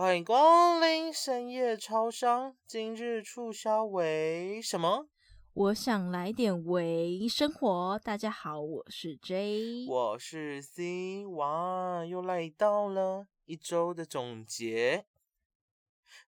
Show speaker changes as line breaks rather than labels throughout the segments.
欢迎光临深夜超商，今日促销为什么？
我想来点微生活。大家好，我是 J，
我是 C，哇，又来到了一周的总结。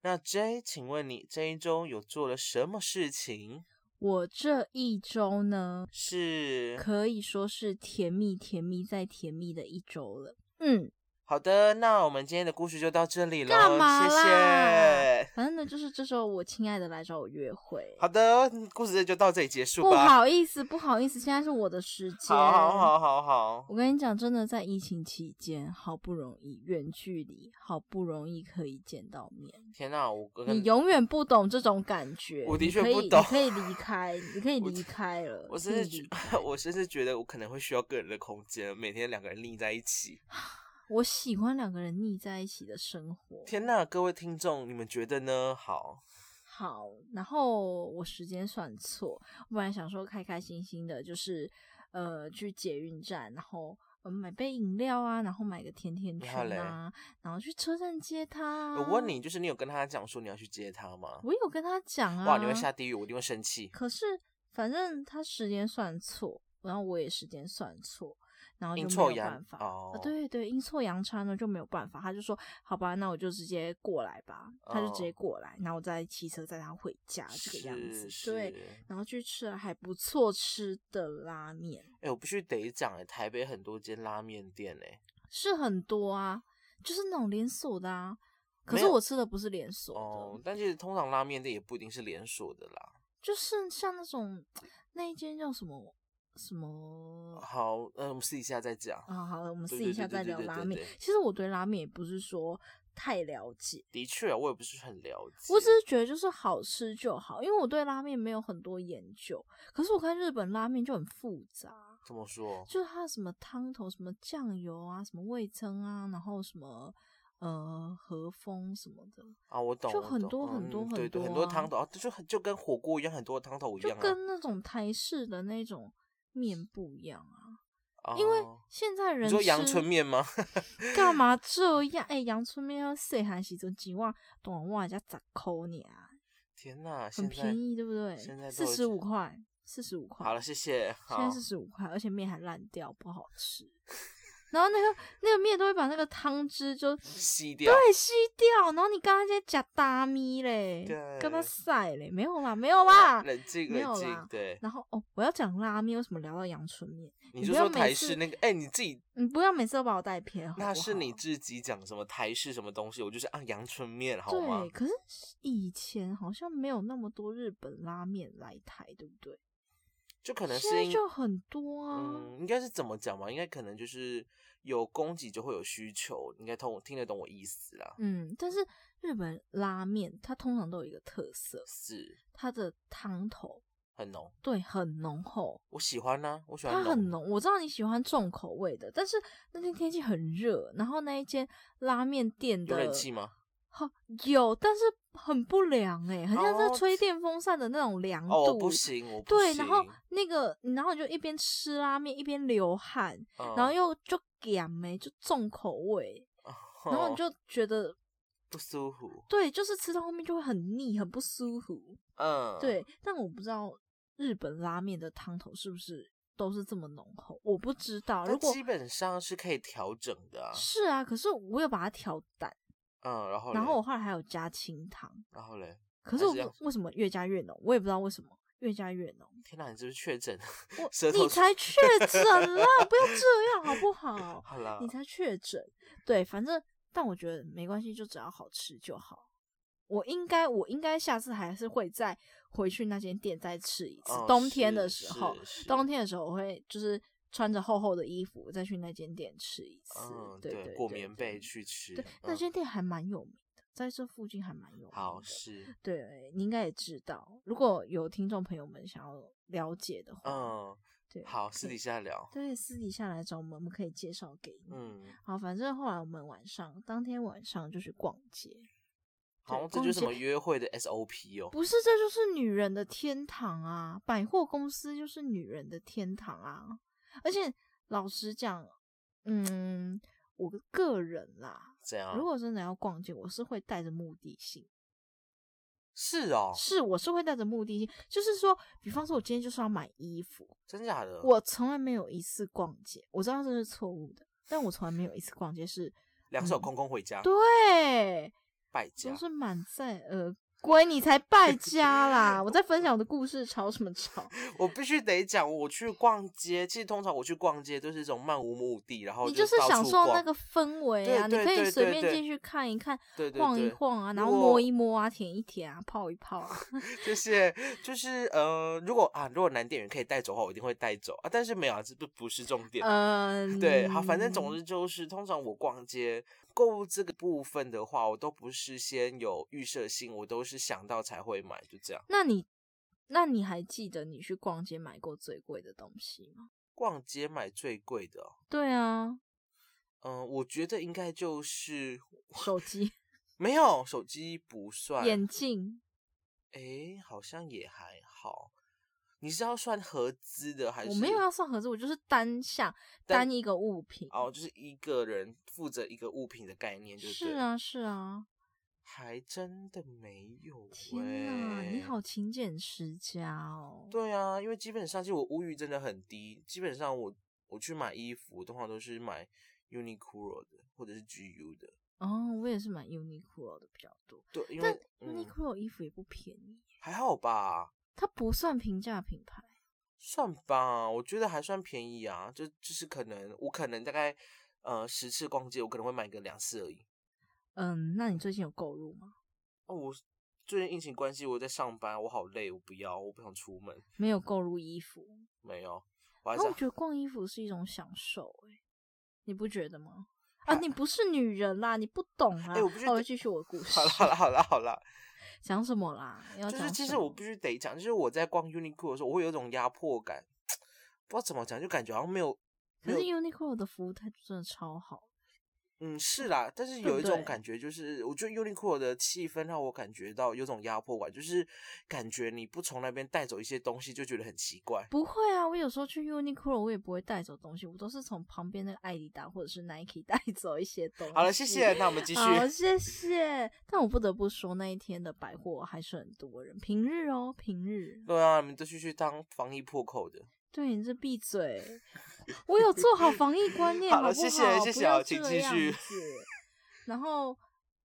那 J，请问你这一周有做了什么事情？
我这一周呢，
是
可以说是甜蜜、甜蜜再甜蜜的一周了。嗯。
好的，那我们今天的故事就到这里了。
干嘛
谢谢。
反正呢，就是这时候我亲爱的来找我约会。
好的，故事就到这里结束吧。
不好意思，不好意思，现在是我的时间。
好好好好好。
我跟你讲，真的在疫情期间，好不容易远距离，好不容易可以见到面。
天哪，我
你永远不懂这种感觉。
我的确不懂。
你可以离开，你可以离开了。
我甚至觉，我甚至觉得我可能会需要个人的空间，每天两个人腻在一起。
我喜欢两个人腻在一起的生活。
天呐，各位听众，你们觉得呢？好，
好。然后我时间算错，我本来想说开开心心的，就是呃去捷运站，然后买杯饮料啊，然后买个甜甜圈啊，然后去车站接他。
我问你，就是你有跟他讲说你要去接他吗？
我有跟他讲啊。
哇，你会下地狱，我一定会生气。
可是反正他时间算错，然后我也时间算错。然后就没有办法啊，对对，阴错阳差呢就没有办法。他就说：“好吧，那我就直接过来吧。”他就直接过来，然后我再骑车载他回家，这个样子。对，然后去吃了还不错吃的拉面。
哎，我必须得讲，哎，台北很多间拉面店，哎，
是很多啊，就是那种连锁的啊。可是我吃的不是连锁
哦，但其实通常拉面店也不一定是连锁的啦。
就是像那种那一间叫什么？什么？
好，嗯，我们试一下再讲。
啊，好了，我们试一下再聊拉面。其实我对拉面也不是说太了解。
的确，我也不是很了解。
我只是觉得就是好吃就好，因为我对拉面没有很多研究。可是我看日本拉面就很复杂。
怎么说？
就是它什么汤头、什么酱油啊、什么味噌啊，然后什么呃和风什么的
啊，我懂。
就很多很多很多
很多汤头啊，就很就跟火锅一样，很多汤头一样，
就跟那种台式的那种。面不一样啊，因为现在人
说阳春面吗？
干嘛 这样？哎，阳春面要细汉时阵几万，短袜加十块呢？
天哪，
很便宜，对不对？
现在
四十五块，四十五块。
好了，谢谢。
现在四十五块，而且面还烂掉，不好吃。然后那个那个面都会把那个汤汁就
吸掉，
对，吸掉。然后你刚刚在加大米嘞，跟他晒嘞，没有啦，没有啦，
冷静，冷静，对。
然后哦，我要讲拉面，为什么聊到阳春面？
你就说台式那个，哎，你自己，
你不要每次都把我带偏。
那是你自己讲什么台式什么东西，我就是啊阳春面，好吗？
对，可是以前好像没有那么多日本拉面来台，对不对？
就可能是
就很多啊，
嗯，应该是怎么讲嘛？应该可能就是有供给就会有需求，应该通听得懂我意思啦。
嗯，但是日本拉面它通常都有一个特色，
是
它的汤头
很浓，
对，很浓厚。
我喜欢呢，我喜欢
它很浓。我知道你喜欢重口味的，但是那天天气很热，然后那一间拉面店的
有冷气吗？
好有，但是很不凉哎，很像是吹电风扇的那种凉度。
哦，不行，我
对，然后那个，然后你就一边吃拉面一边流汗，然后又就咸哎，就重口味，然后你就觉得
不舒服。
对，就是吃到后面就会很腻，很不舒服。
嗯，
对，但我不知道日本拉面的汤头是不是都是这么浓厚，我不知道。如果
基本上是可以调整的啊。
是啊，可是我有把它调淡。
嗯，然后
然后我后来还有加清汤，
然后嘞，
可是我为什么越加越浓？我也不知道为什么越加越浓。
天哪，你是不是确诊？
我你才确诊了，不要这样好不好？
好了，
你才确诊。对，反正但我觉得没关系，就只要好吃就好。我应该我应该下次还是会再回去那间店再吃一次。冬天的时候，冬天的时候我会就是。穿着厚厚的衣服再去那间店吃一次，对对，
裹棉被去吃。
对，那间店还蛮有名的，在这附近还蛮有名。
好是，
对，你应该也知道。如果有听众朋友们想要了解的话，
嗯，对，好，私底下聊。
对，私底下来找我们，我们可以介绍给你。
嗯，
好，反正后来我们晚上当天晚上就去逛街。
好，这就是什么约会的 SOP 哦？
不是，这就是女人的天堂啊！百货公司就是女人的天堂啊！而且老实讲，嗯，我个人啦，
怎样？
如果真的要逛街，我是会带着目的性。
是哦，
是，我是会带着目的性，就是说，比方说，我今天就是要买衣服，
真假的？
我从来没有一次逛街，我知道这是错误的，但我从来没有一次逛街是
两手空空回家。
对，
败家
都是满载而。归你才败 家啦！我在分享我的故事，吵什么吵？
我必须得讲，我去逛街，其实通常我去逛街都是一种漫无目的，然后
你就是享受那个氛围啊，你可以随便进去看一看，晃一晃啊，然后摸一摸啊，舔一舔啊，泡一泡啊。
就是就是呃，如果啊，如果男店员可以带走的话，我一定会带走啊，但是没有啊，这不不是重点。嗯，对，好，反正总之就是，通常我逛街。购物这个部分的话，我都不是先有预设性，我都是想到才会买，就这样。
那你，那你还记得你去逛街买过最贵的东西吗？
逛街买最贵的？
对啊。
嗯，我觉得应该就是
手机。
没有，手机不算。
眼镜。
哎，好像也还好。你是要算合资的还是？
我没有要算合资，我就是单项单一个物品。
哦，就是一个人负责一个物品的概念，就是
是啊是啊，
还真的没有。
天哪，你好勤俭持家哦。
对啊，因为基本上其实我物欲真的很低，基本上我我去买衣服的话都是买 Uniqlo 的或者是 GU 的。
哦，我也是买 Uniqlo 的比较多。
对，因为
Uniqlo 衣服也不便宜。
还好吧。
它不算平价品牌，
算吧，我觉得还算便宜啊。就就是可能我可能大概呃十次逛街，我可能会买个两次而已。
嗯，那你最近有购入吗？
哦，我最近疫情关系我在上班，我好累，我不要，我不想出门。
没有购入衣服，
没有。
我那我觉得逛衣服是一种享受，哎，你不觉得吗？啊，你不是女人啦，你不懂啊。
哎，我不
会继续我的故 事。
好了好了好了好了。
讲什么啦？
就是其实我必须得讲，就是我在逛 Uniqlo 的时候，我会有一种压迫感，不知道怎么讲，就感觉好像没有。
可是 Uniqlo 的服务态度真的超好。
嗯，是啦，但是有一种感觉，就是我觉得 Uniqlo 的气氛让我感觉到有种压迫感，就是感觉你不从那边带走一些东西，就觉得很奇怪。
不会啊，我有时候去 Uniqlo，我也不会带走东西，我都是从旁边那个艾迪达或者是 Nike 带 走一些东西。
好了，谢谢，那我们继续。
好，谢谢。但我不得不说，那一天的百货还是很多人，平日哦，平日。
对啊，你们都去去当防疫破口的。
对，你这闭嘴。我有做好防疫观念，好不好？
谢谢，谢谢，请继续。
然后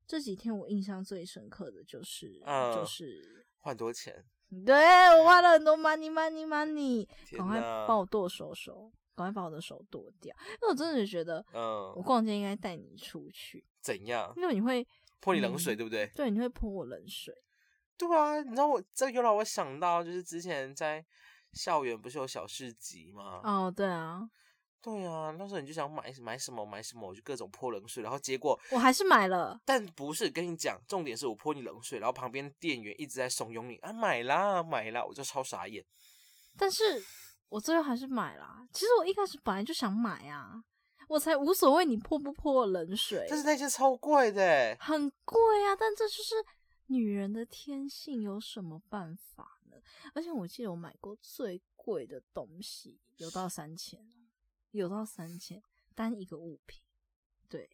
这几天我印象最深刻的就是，就是
换多钱。
对我花了很多 money money money，赶快帮我剁手手，赶快把我的手剁掉。因为我真的觉得，嗯，我逛街应该带你出去。
怎样？
因为你会
泼你冷水，对不对？
对，你会泼我冷水。
对啊，你知道我这又让我想到，就是之前在。校园不是有小市集吗？
哦，对啊，
对啊，那时候你就想买买什么买什么，我就各种泼冷水，然后结果
我还是买了。
但不是跟你讲，重点是我泼你冷水，然后旁边店员一直在怂恿你啊买啦买啦，我就超傻眼。
但是我最后还是买了。其实我一开始本来就想买啊，我才无所谓你泼不泼冷水。
但是那些超贵的，
很贵啊！但这就是女人的天性，有什么办法？而且我记得我买过最贵的东西有到三千，有到三千单一个物品，对，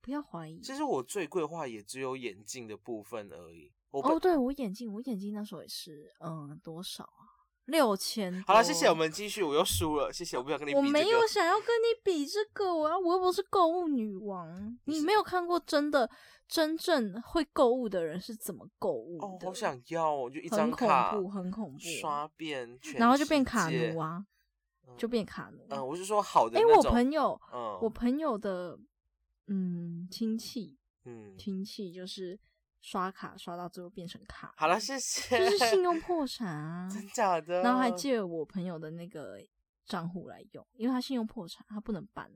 不要怀疑。
其实我最贵的话也只有眼镜的部分而已。
哦，对我眼镜，我眼镜那时候也是，嗯，多少啊？六千。
好了，谢谢，我们继续。我又输了，谢谢。我不想跟你比。
我没有想要跟你比这个，我要，我又不是购物女王。你没有看过真的真正会购物的人是怎么购物的？
哦，好想要，我就一张卡，
很恐怖，很恐怖，
刷遍，
然后就变卡奴啊，就变卡奴。
嗯，我是说好的。
哎，我朋友，嗯，我朋友的，嗯，亲戚，嗯，亲戚就是。刷卡刷到最后变成卡，
好了，谢谢。
就是信用 破产啊，
真假的？
然后还借我朋友的那个账户来用，因为他信用破产，他不能办。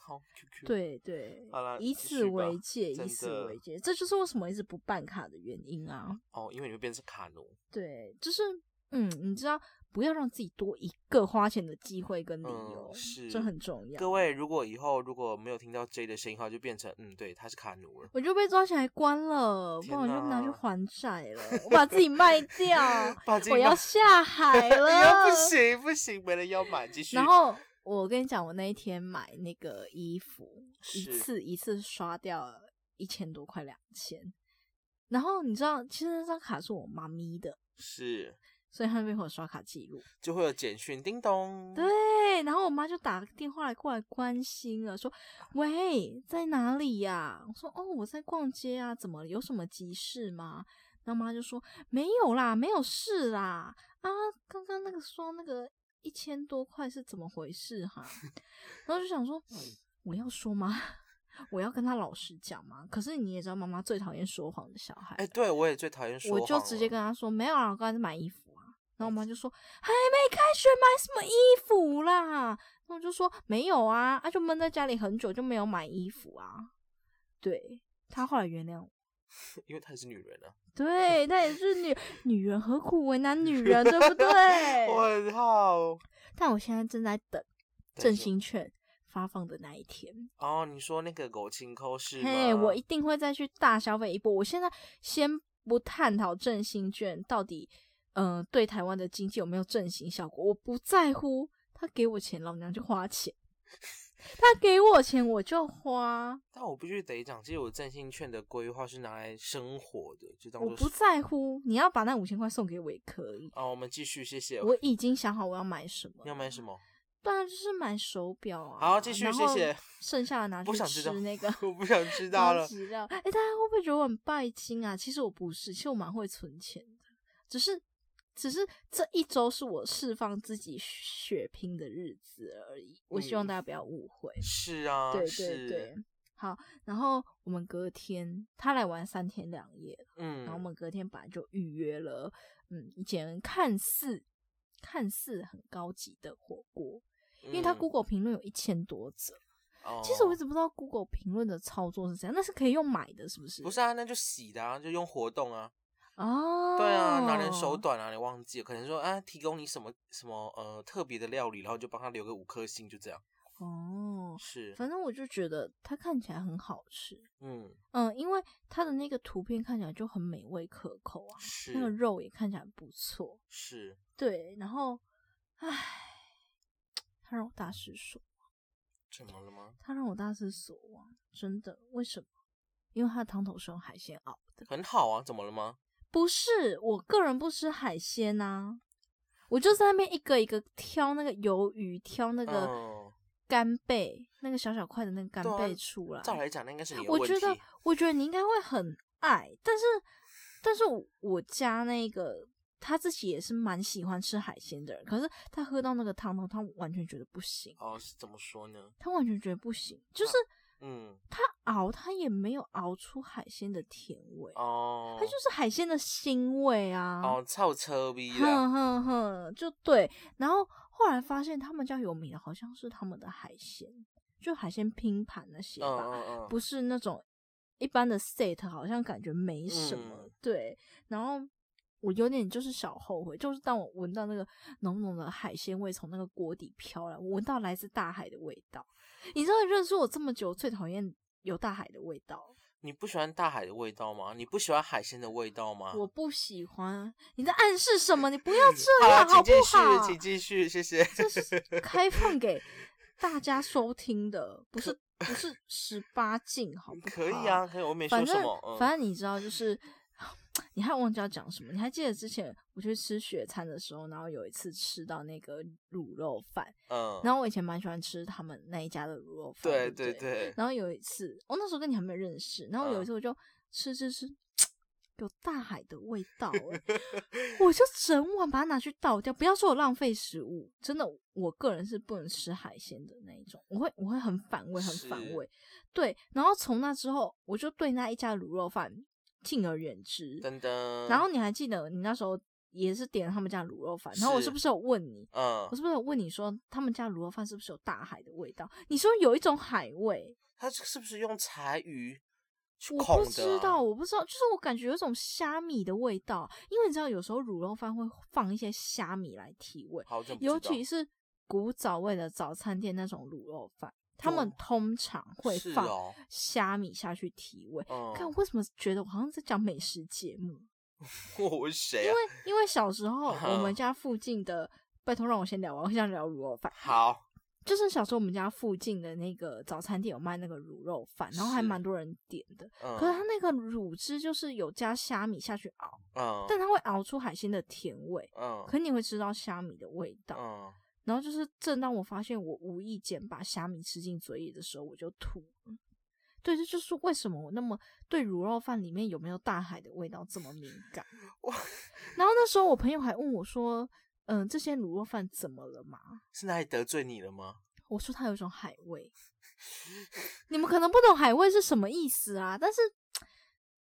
好，
对对，
好了，
以此为戒，以此为戒，这就是为什么一直不办卡的原因啊。
哦，因为你会变成卡奴。
对，就是嗯，你知道。不要让自己多一个花钱的机会跟理由，
是
这很重要。
各位，如果以后如果没有听到 J 的声音的话，就变成嗯，对，他是卡奴了，
我就被抓起来关了，不然我就拿去还债了，我把自己卖掉，我要下海 了，
不行不行，没人要买，继续。
然后。我跟你讲，我那一天买那个衣服，一次一次刷掉一千多块，两千。然后你知道，其实那张卡是我妈咪的，
是，
所以他那边会有刷卡记录，
就会有简讯叮咚。
对，然后我妈就打电话来过来关心了，说：“喂，在哪里呀？”我说：“哦，我在逛街啊，怎么有什么急事吗？”然后妈就说：“没有啦，没有事啦。啊，刚刚那个说那个一千多块是怎么回事哈？”然后就想说：“我要说吗？”我要跟他老实讲吗，可是你也知道，妈妈最讨厌说谎的小孩。
哎，对我也最讨厌说
谎。我就直接跟他说没有啊，我刚才在买衣服啊。然后我妈就说还没开学买什么衣服啦？然后我就说没有啊，啊就闷在家里很久就没有买衣服啊。对他后来原谅我，
因为她也是女人啊。
对，她也是女 女人，何苦为难女人，对不对？
我很好，
但我现在正在等振兴券。发放的那一天
哦，你说那个狗青扣是
嘿，我一定会再去大消费一波。我现在先不探讨振兴券到底，嗯，对台湾的经济有没有振兴效果，我不在乎。他给我钱，老娘就花钱；他给我钱，我就花。
但我必须得讲，其实我振兴券的规划是拿来生活的，就当
我不在乎。你要把那五千块送给我也可以。
哦，我们继续，谢谢。
我已经想好我要买什么。
你要买什么？
当然就是买手表啊！
好，继续，谢谢。
剩下的拿 去吃那个，
我不想知道了。
哎，大家会不会觉得我很拜金啊？其实我不是，其实我蛮会存钱的。只是，只是这一周是我释放自己血拼的日子而已。我希望大家不要误会。
是啊，
对对对。好，然后我们隔天他来玩三天两夜，嗯，然后我们隔天本来就预约了，嗯，以前看似看似很高级的火锅。因为他 Google 评论有一千多则，其实我一直不知道 Google 评论的操作是怎样，那是可以用买的，是不是？
不是啊，那就洗的啊，就用活动啊。
哦，
对啊，拿人手短啊，你忘记了？可能说啊，提供你什么什么呃特别的料理，然后就帮他留个五颗星，就这样。
哦，
是，
反正我就觉得它看起来很好吃。嗯嗯，因为它的那个图片看起来就很美味可口啊，是那个肉也看起来不错。
是，
对，然后，唉。他让我大失所望，
怎么了吗？
他让我大失所望，真的？为什么？因为他的汤头是用海鲜熬的，
很好啊。怎么了吗？
不是，我个人不吃海鲜呐，我就在那边一个一个挑那个鱿鱼，挑那个干贝，那个小小块的那个干贝出来。
照来讲，那应该是你。
我觉得，我觉得你应该会很爱，但是，但是我家那个。他自己也是蛮喜欢吃海鲜的人，可是他喝到那个汤头，他完全觉得不行。
哦，是怎么说呢？
他完全觉得不行，就是，嗯，他熬他也没有熬出海鲜的甜味哦，它就是海鲜的腥味啊。
哦，臭车逼
哼哼哼，就对。然后后来发现他们家有名的好像是他们的海鲜，就海鲜拼盘那些吧，不是那种一般的 set，好像感觉没什么。对，然后。我有点就是小后悔，就是当我闻到那个浓浓的海鲜味从那个锅底飘来，我闻到来自大海的味道。你知道认识我这么久，最讨厌有大海的味道。
你不喜欢大海的味道吗？你不喜欢海鲜的味道吗？
我不喜欢。你在暗示什么？你不要 这样好不好？
请继续，谢谢。
这是 开放给大家收听的，不是不是十八禁，好不好？
可以啊，可以，我没说什
么。反正你知道，就是。你还忘记要讲什么？你还记得之前我去吃雪餐的时候，然后有一次吃到那个卤肉饭，嗯，然后我以前蛮喜欢吃他们那一家的卤肉饭，对对对。然后有一次，我那时候跟你还没有认识，然后有一次我就吃吃吃，有大海的味道，我就整碗把它拿去倒掉。不要说我浪费食物，真的，我个人是不能吃海鲜的那一种，我会我会很反胃，很反胃。对，然后从那之后，我就对那一家卤肉饭。敬而远之，
噔噔。
然后你还记得你那时候也是点了他们家卤肉饭，然后我是不是有问你？嗯，我是不是有问你说他们家卤肉饭是不是有大海的味道？你说有一种海味，
它是不是用柴鱼？
我不知道，我不知道，就是我感觉有种虾米的味道，因为你知道有时候卤肉饭会放一些虾米来提味，尤其是古早味的早餐店那种卤肉饭。他们通常会放虾米下去提味。看为什么觉得我好像在讲美食节目？
我谁？
因为因为小时候我们家附近的，拜托让我先聊完，我想聊卤肉饭。
好，
就是小时候我们家附近的那个早餐店有卖那个卤肉饭，然后还蛮多人点的。可是它那个卤汁就是有加虾米下去熬，但它会熬出海鲜的甜味。嗯，可你会吃到虾米的味道。嗯，然后就是正当我发现我无意间把虾米吃进嘴里的时候，我就吐了。对，这就是为什么我那么对卤肉饭里面有没有大海的味道这么敏感。然后那时候我朋友还问我说。嗯，这些卤肉饭怎么了嘛？
是哪里得罪你了吗？
我说它有一种海味，你们可能不懂海味是什么意思啊。但是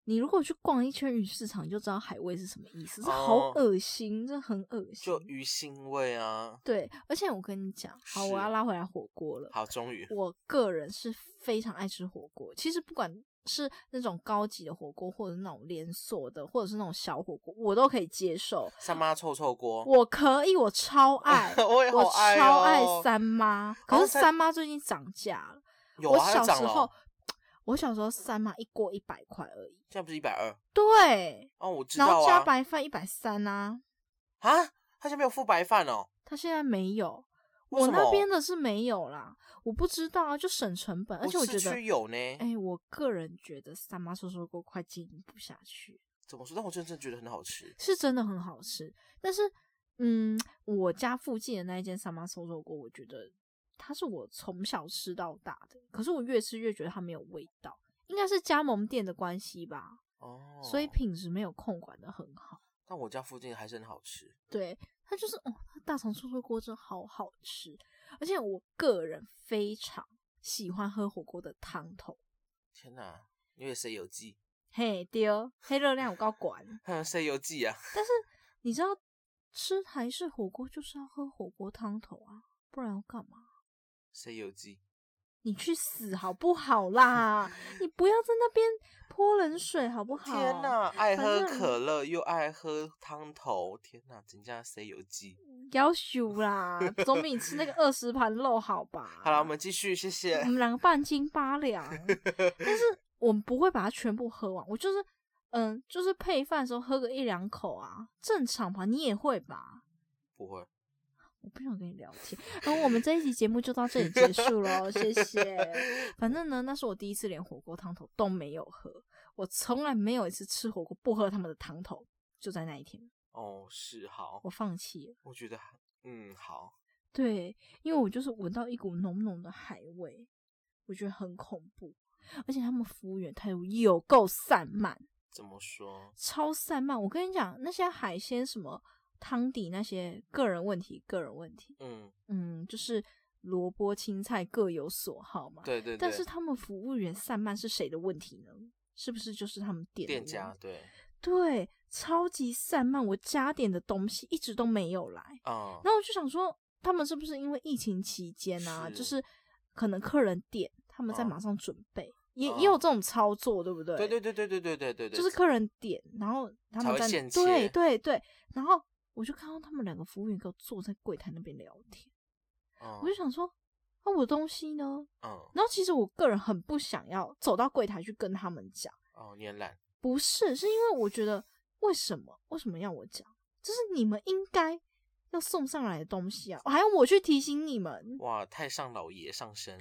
你如果去逛一圈鱼市场，你就知道海味是什么意思。这好恶心，这很恶心。
就鱼腥味啊。
对，而且我跟你讲，好，我要拉回来火锅了。
好，终于。
我个人是非常爱吃火锅，其实不管。是那种高级的火锅，或者是那种连锁的，或者是那种小火锅，我都可以接受。
三妈臭臭锅，
我可以，我超爱，
我也
我超
爱
三妈。可是三妈最近涨价了。
有
啊，小时候，我小时候三妈一锅一百块而已，
现在不是一百二？
对。
哦，我知道啊。
然后加白饭一百三啊。
啊？他现在没有付白饭哦？
他现在没有。我那边的是没有啦，我不知道啊，就省成本，而且我觉得
有呢。
哎，我个人觉得三妈说说锅快经营不下去。
怎么说？但我真正觉得很好吃，
是真的很好吃。但是，嗯，我家附近的那一间三妈收肉锅，我觉得它是我从小吃到大的，可是我越吃越觉得它没有味道，应该是加盟店的关系吧。哦，所以品质没有控管的很好。
但我家附近还是很好吃。
对。它就是哦，大肠臭臭锅真好好吃，而且我个人非常喜欢喝火锅的汤头。
天哪，因为谁有记？
嘿，丢，黑热量我高管。
谁有记啊？
但是你知道，吃台式火锅就是要喝火锅汤头啊，不然要干嘛？
谁有记？
你去死好不好啦？你不要在那边泼冷水好不好？
天哪，爱喝可乐又爱喝汤头，天哪，人家谁有鸡？
要求啦，总比你吃那个二十盘肉好吧？
好了，我们继续，谢谢。
我们两个半斤八两，但是我们不会把它全部喝完。我就是，嗯，就是配饭的时候喝个一两口啊，正常吧？你也会吧？
不会。
我不想跟你聊天，然后我们这一集节目就到这里结束了，谢谢。反正呢，那是我第一次连火锅汤头都没有喝，我从来没有一次吃火锅不喝他们的汤头，就在那一天。
哦，是好，
我放弃了。
我觉得，嗯，好。
对，因为我就是闻到一股浓浓的海味，我觉得很恐怖，而且他们服务员态度有够散漫。
怎么说？
超散漫。我跟你讲，那些海鲜什么。汤底那些个人问题，个人问题，嗯嗯，就是萝卜青菜各有所好嘛。
对对。
但是他们服务员散漫是谁的问题呢？是不是就是他们店
店家？对
对，超级散漫，我加点的东西一直都没有来啊。然后我就想说，他们是不是因为疫情期间啊，就是可能客人点，他们在马上准备，也也有这种操作，对不对？
对对对对对对对对对。
就是客人点，然后他们在对对对，然后。我就看到他们两个服务员给我坐在柜台那边聊天，我就想说，那我的东西呢？嗯，然后其实我个人很不想要走到柜台去跟他们讲。
哦，你很懒？
不是，是因为我觉得为什么为什么要我讲？这是你们应该要送上来的东西啊，还要我去提醒你们？
哇，太上老爷上身。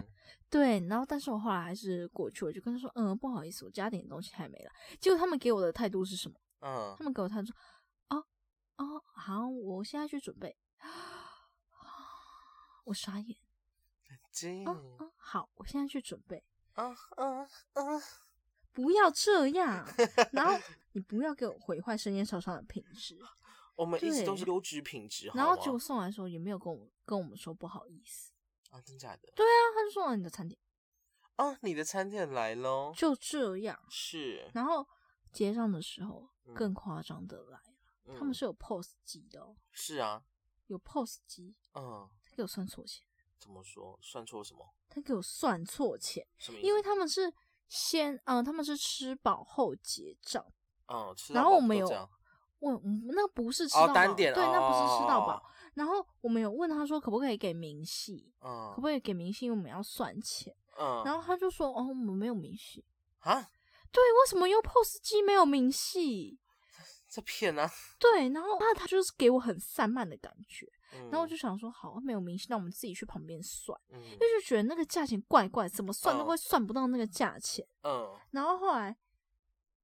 对，然后但是我后来还是过去，我就跟他说，嗯，不好意思，我加点东西还没了。结果他们给我的态度是什么？嗯，他们给我态度说。哦，好，我现在去准备。我傻眼。嗯嗯，好，我现在去准备。不要这样。然后你不要给我毁坏生鲜超商的品质。
我们一直都是优质品质。
然后结果送来的时候也没有跟我跟我们说不好意思。
啊，真假的？
对啊，他就送了你的餐点。
哦，你的餐点来喽。
就这样。
是。
然后结账的时候更夸张的来。他们是有 POS 机的哦。
是啊，
有 POS 机。嗯，他给我算错钱。
怎么说？算错什么？
他给我算错钱。
什么
因为他们是先，嗯，他们是吃饱后结账。
嗯，
然后我们有问，那不是吃到饱，对，那不是吃到饱。然后我们有问他说，可不可以给明细？嗯，可不可以给明细？因为我们要算钱。嗯，然后他就说，哦，我们没有明细。
啊？
对，为什么用 POS 机没有明细？
这骗啊！
对，然后他他就是给我很散漫的感觉，然后我就想说，好，没有明细，那我们自己去旁边算，因为就觉得那个价钱怪怪，怎么算都会算不到那个价钱。嗯，然后后来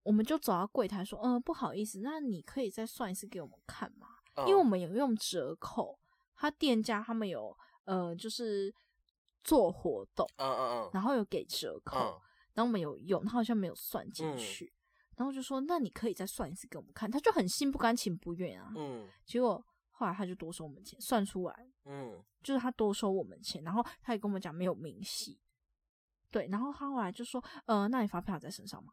我们就走到柜台说，嗯，不好意思，那你可以再算一次给我们看吗？因为我们有用折扣，他店家他们有呃，就是做活动，嗯嗯嗯，然后有给折扣，然后我们有用，他好像没有算进去。然后就说：“那你可以再算一次给我们看。”他就很心不甘情不愿啊。嗯。结果后来他就多收我们钱，算出来。嗯。就是他多收我们钱，然后他也跟我们讲没有明细。对。然后他后来就说：“呃，那你发票在身上吗？”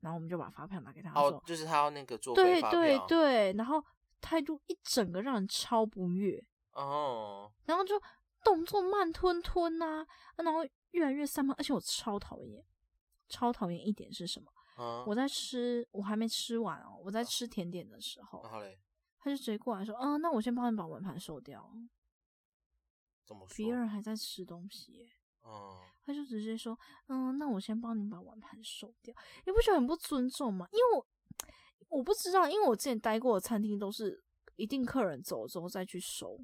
然后我们就把发票拿给他。
哦，就是他要那个做
对对对。然后态度一整个让人超不悦。哦。然后就动作慢吞吞呐，然后越来越散漫，而且我超讨厌，超讨厌一点是什么？我在吃，我还没吃完哦。我在吃甜点的时候，他就直接过来说：“嗯，那我先帮你把碗盘收掉。”
怎么说？
别人还在吃东西，嗯，他就直接说：“嗯，那我先帮你把碗盘收掉。”你不觉得很不尊重吗？因为我我不知道，因为我之前待过的餐厅都是一定客人走了之后再去收，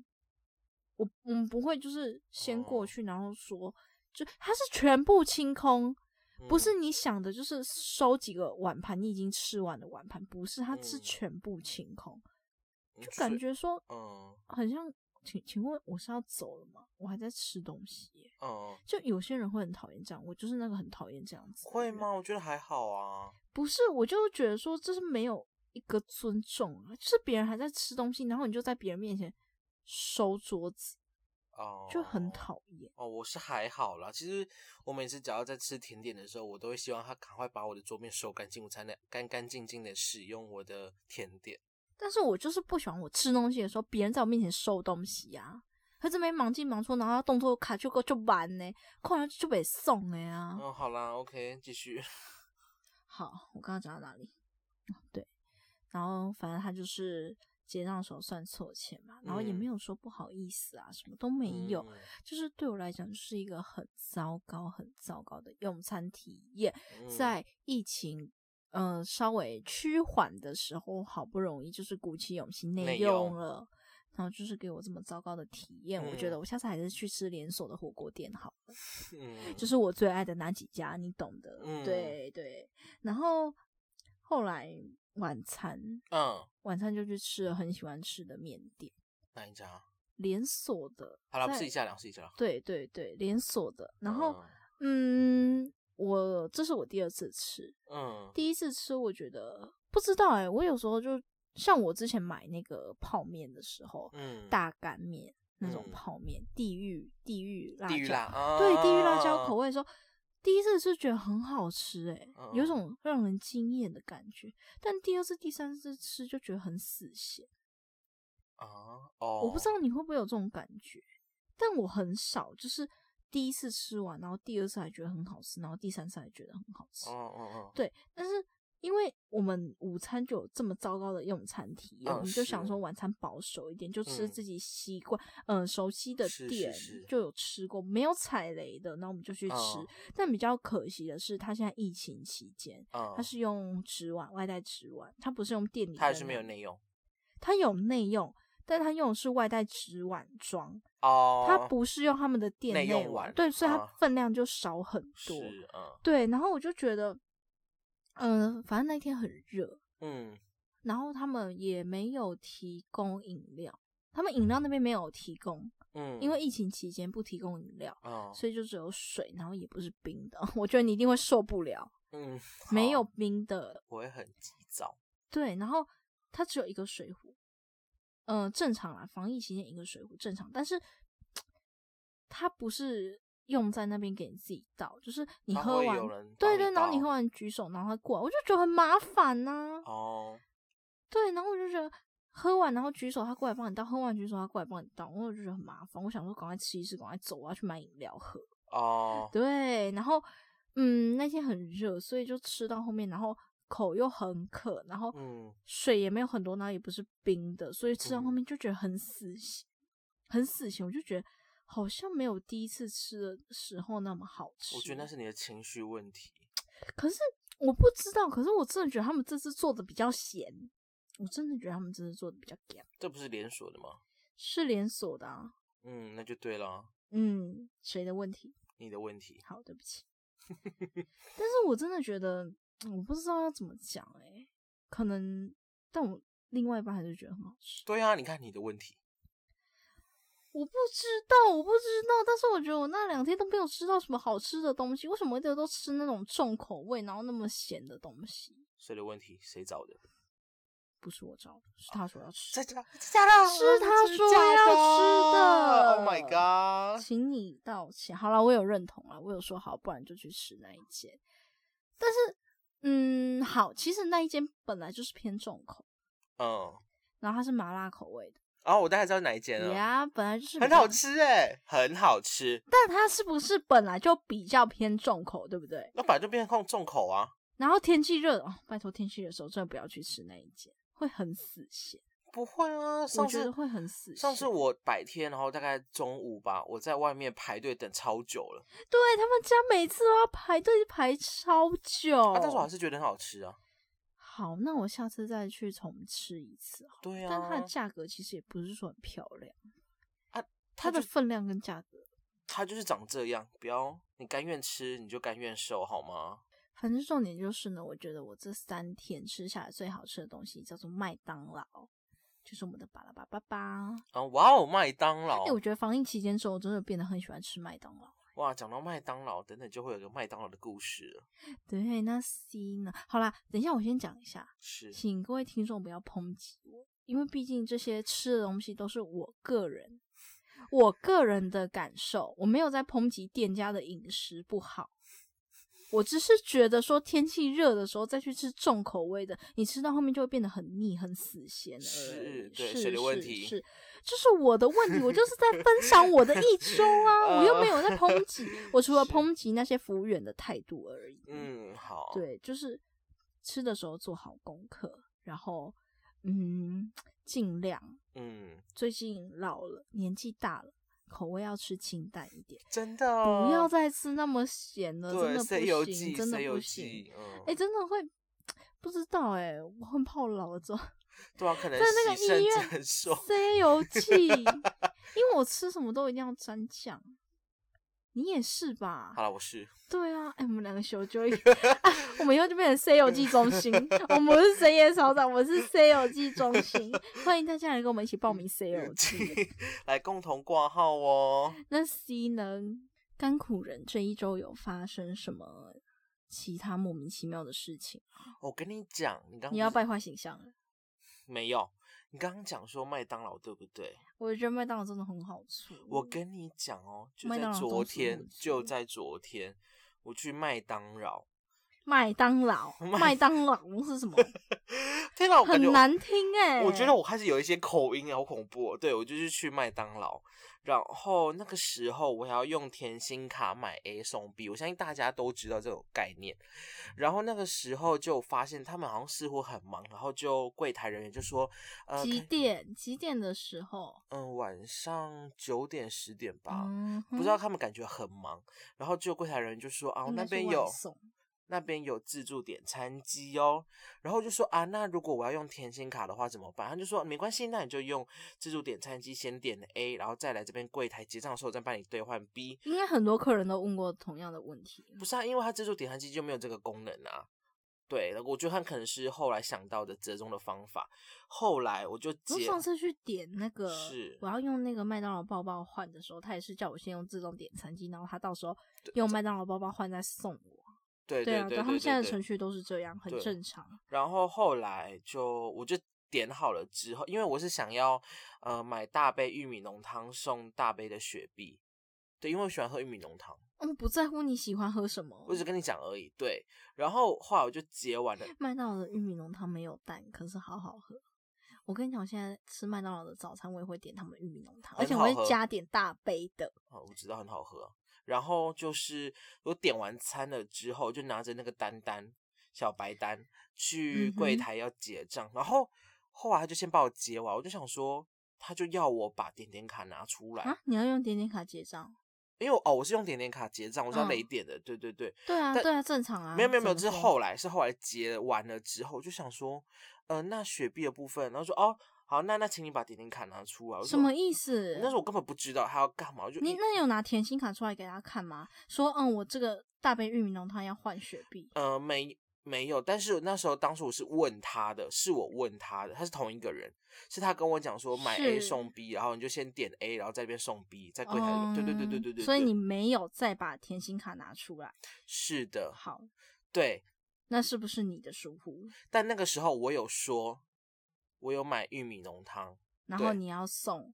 我我们不会就是先过去，然后说，就他是全部清空。不是你想的，就是收几个碗盘，你已经吃完的碗盘，不是，它是全部清空，就感觉说，嗯，很像，请请问我是要走了吗？我还在吃东西，嗯，就有些人会很讨厌这样，我就是那个很讨厌这样子，
会吗？我觉得还好啊，
不是，我就觉得说这是没有一个尊重啊，就是别人还在吃东西，然后你就在别人面前收桌子。哦，就很讨厌
哦。我是还好啦，其实我每次只要在吃甜点的时候，我都会希望他赶快把我的桌面收干净，我才能干干净净的使用我的甜点。
但是我就是不喜欢我吃东西的时候，别人在我面前收东西呀。他这边忙进忙出，然后动作卡就够就完呢，快来就被送了呀。
嗯，好啦，OK，继续。
好，我刚刚讲到哪里？对，然后反正他就是。结账的时候算错钱嘛，然后也没有说不好意思啊，什么都没有，就是对我来讲就是一个很糟糕、很糟糕的用餐体验。在疫情嗯稍微趋缓的时候，好不容易就是鼓起勇气内用了，然后就是给我这么糟糕的体验，我觉得我下次还是去吃连锁的火锅店好了，就是我最爱的那几家，你懂的。对对，然后后来。晚餐，嗯，晚餐就去吃了很喜欢吃的面店，
哪一家？
连锁的。
好了，试一下，两试一下。
对对对，连锁的。然后，嗯，我这是我第二次吃，嗯，第一次吃我觉得不知道哎，我有时候就像我之前买那个泡面的时候，嗯，大干面那种泡面，地狱地狱辣椒，对，地狱辣椒口味的时候。第一次是觉得很好吃，诶，有种让人惊艳的感觉。但第二次、第三次吃就觉得很死咸啊！哦，我不知道你会不会有这种感觉，但我很少，就是第一次吃完，然后第二次还觉得很好吃，然后第三次还觉得很好吃。哦哦哦，对，但是。因为我们午餐就有这么糟糕的用餐体验，我们就想说晚餐保守一点，就吃自己习惯、嗯熟悉的店，就有吃过没有踩雷的，那我们就去吃。但比较可惜的是，他现在疫情期间，他是用纸碗外带纸碗，他不是用店里，
他还是没有内用，
他有内用，但他用的是外带纸碗装哦，他不是用他们的店内碗，对，所以它分量就少很多，对，然后我就觉得。嗯，反正那天很热，嗯，然后他们也没有提供饮料，他们饮料那边没有提供，嗯，因为疫情期间不提供饮料，哦，所以就只有水，然后也不是冰的，我觉得你一定会受不了，嗯，没有冰的，
我会很急躁，
对，然后它只有一个水壶，嗯，正常啊，防疫期间一个水壶正常，但是它不是。用在那边给你自己倒，就是你喝完，对对，然后你喝完举手，然后他过来，我就觉得很麻烦呐。哦，对，然后我就觉得喝完然后举手，他过来帮你倒；喝完举手，他过来帮你倒，我就觉得很麻烦。我想说，赶快吃一吃，赶快走，我要去买饮料喝。哦，对，然后嗯，那天很热，所以就吃到后面，然后口又很渴，然后水也没有很多，然后也不是冰的，所以吃到后面就觉得很死心，很死心，我就觉得。好像没有第一次吃的时候那么好吃。
我觉得那是你的情绪问题。
可是我不知道，可是我真的觉得他们这次做的比较咸。我真的觉得他们这次做的比较咸。
这不是连锁的吗？
是连锁的啊。
嗯，那就对了。
嗯，谁的问题？
你的问题。
好，对不起。但是我真的觉得，我不知道要怎么讲哎，可能，但我另外一半还是觉得很好吃。
对啊，你看你的问题。
我不知道，我不知道，但是我觉得我那两天都没有吃到什么好吃的东西。为什么一直都吃那种重口味，然后那么咸的东西？
谁的问题？谁找的？
不是我找的，是他说要吃。
在家，家的，
是他说要吃的。
Oh my god！
请你道歉。好了，我有认同了，我有说好，不然就去吃那一间。但是，嗯，好，其实那一间本来就是偏重口，嗯，然后它是麻辣口味的。
哦，我大概知道哪一间了。
呀，本来就是
很好吃哎，很好吃。
但它是不是本来就比较偏重口，对不对？
那本来就偏重重口啊。
然后天气热哦，拜托天气热的时候真的不要去吃那一间。会很死咸，
不会啊，
我觉得会很死。
上次我白天，然后大概中午吧，我在外面排队等超久了。
对他们家每次都要排队排超久，
但是我还是觉得很好吃啊。
好，那我下次再去重吃一次。
对啊，
但它的价格其实也不是说很漂亮啊，它的分量跟价格，
它就是长这样。不要你甘愿吃，你就甘愿受，好吗？
反正重点就是呢，我觉得我这三天吃下来最好吃的东西叫做麦当劳，就是我们的巴拉巴巴巴。
啊，哇哦，麦当劳！
哎，我觉得防疫期间之后，我真的变得很喜欢吃麦当劳。
哇，讲到麦当劳，等等就会有个麦当劳的故事了。
对，那 C 呢？好啦，等一下我先讲一下，
是，
请各位听众不要抨击我，因为毕竟这些吃的东西都是我个人，我个人的感受，我没有在抨击店家的饮食不好。我只是觉得说天气热的时候再去吃重口味的，你吃到后面就会变得很腻、很死咸。
是，对，是的问题。
是，这是我的问题。我就是在分享我的一周啊，我又没有在抨击。我除了抨击那些服务员的态度而已。
嗯，好。
对，就是吃的时候做好功课，然后嗯，尽量嗯，最近老了，年纪大了。口味要吃清淡一点，
真的
不要再吃那么咸了，真的不行，真的不行。哎，真的会 不知道哎，我很怕我老了之后，
对啊，可能
在那个医院塞油剂，因为我吃什么都一定要沾酱。你也是吧？
好了，我是。
对啊，哎，我们两个修就一，我们以后就变成 C 游记中心。我们不是深夜超长，我是 C 游记中心。欢迎大家来跟我们一起报名 C 游记，
来共同挂号哦。
那 C 呢？甘苦人这一周有发生什么其他莫名其妙的事情？
我跟你讲，你刚
你要败坏形象了？
没有。你刚刚讲说麦当劳对不对？
我觉得麦当劳真的很好吃。
我跟你讲哦，就在昨天，就在昨天，我去麦当劳。
麦当劳，麦当劳是什么？
天哪，
很难听哎！
我觉得我开始有一些口音，好恐怖。对，我就是去麦当劳。然后那个时候我还要用甜心卡买 A 送 B，我相信大家都知道这种概念。然后那个时候就发现他们好像似乎很忙，然后就柜台人员就说：“呃，
几点？几点的时候？
嗯，晚上九点十点吧。不知道他们感觉很忙。然后就柜台人员就说：啊，那边有。”那边有自助点餐机哦，然后就说啊，那如果我要用甜心卡的话怎么办？他就说没关系，那你就用自助点餐机先点 A，然后再来这边柜台结账的时候再帮你兑换 B。
应该很多客人都问过同样的问题。
不是啊，因为他自助点餐机就没有这个功能啊。对，我觉得他可能是后来想到的折中的方法。后来我就
我上次去点那个，是我要用那个麦当劳包包换的时候，他也是叫我先用自动点餐机，然后他到时候用麦当劳包包换再送我。
对对对，
他们现在的程序都是这样，很正常。
然后后来就我就点好了之后，因为我是想要呃买大杯玉米浓汤送大杯的雪碧，对，因为我喜欢喝玉米浓汤。
嗯，不在乎你喜欢喝什么，
我只跟你讲而已。对，然后后来我就结完了。
麦当劳的玉米浓汤没有蛋，可是好好喝。我跟你讲，我现在吃麦当劳的早餐，我也会点他们玉米浓汤，而且我会加点大杯的。
哦，我知道很好喝。然后就是我点完餐了之后，就拿着那个单单小白单去柜台要结账，然后后来他就先帮我结完，我就想说，他就要我把点点卡拿出来
啊？你要用点点卡结账？
因为哦，我是用点点卡结账，我是要雷点的，对对对，
对啊，对啊，正常啊。
没有没有没有，这是后来是后来结完了之后，就想说，呃，那雪碧的部分，然后说哦。好，那那请你把点点卡拿出来。
什么意思？
那时候我根本不知道他要干嘛，就
你那你有拿甜心卡出来给他看吗？说嗯，我这个大杯玉米浓汤要换雪碧。
呃，没没有，但是那时候当时我是问他的，是我问他的，他是同一个人，是他跟我讲说买 A 送 B，然后你就先点 A，然后在那边送 B，在柜台。对对对对对对。
所以你没有再把甜心卡拿出来。
是的。
好。
对。
那是不是你的疏忽？
但那个时候我有说。我有买玉米浓汤，
然后你要送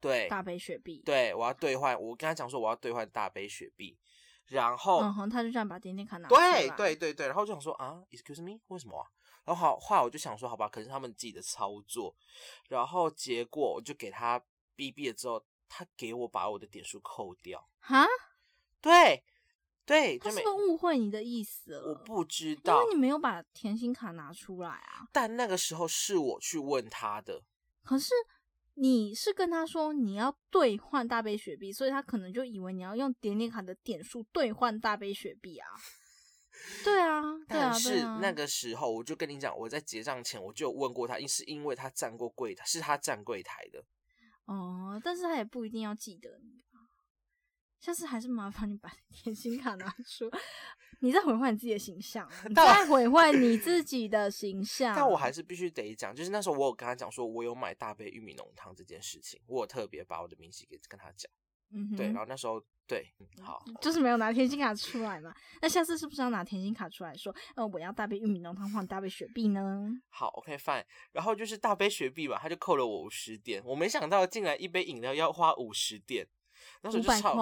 对
大杯雪碧，
对我要兑换。我跟他讲说我要兑换大杯雪碧，然后
嗯哼，他就这样把点点卡拿
对对对对，然后就想说啊，excuse me，为什么啊？然后好，话我就想说，好吧，可是他们自己的操作，然后结果我就给他逼逼了之后，他给我把我的点数扣掉
哈，
对。对，
他是不误会你的意思了。
我不知道，
因为你没有把甜心卡拿出来啊。
但那个时候是我去问他的。
可是你是跟他说你要兑换大杯雪碧，所以他可能就以为你要用点点卡的点数兑换大杯雪碧啊。对啊，
但是那个时候我就跟你讲，我在结账前我就问过他，因是因为他站过柜台，是他站柜台的。
哦，但是他也不一定要记得你。下次还是麻烦你把甜心 卡拿出，你在毁坏你自己的形象，你在毁坏你自己的形象。
但我还是必须得讲，就是那时候我有跟他讲说，我有买大杯玉米浓汤这件事情，我有特别把我的明细给跟他讲。嗯，对。然后那时候对，好，
就是没有拿甜心卡出来嘛。那下次是不是要拿甜心卡出来说，呃，我要大杯玉米浓汤换大杯雪碧呢？
好，OK，fine。然后就是大杯雪碧吧，他就扣了我五十点。我没想到，竟然一杯饮料要花五十点。那时候就超，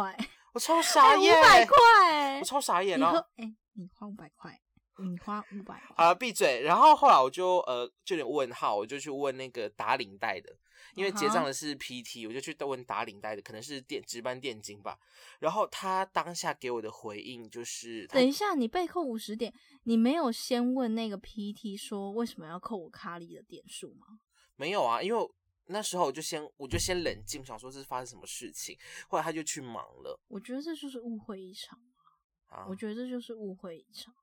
我超傻眼，
五百块，
我超傻眼。然后，
哎，你花五百块，你花五百，
好，闭嘴。然后后来我就呃，就有点问号，我就去问那个打领带的，因为结账的是 PT，我就去问打领带的，可能是电值班店经吧。然后他当下给我的回应就是：
等一下，你被扣五十点，你没有先问那个 PT 说为什么要扣我卡里的点数吗？
没有啊，因为。那时候我就先我就先冷静，想说这是发生什么事情。后来他就去忙了。
我觉得这就是误会一场啊！我觉得这就是误会一场，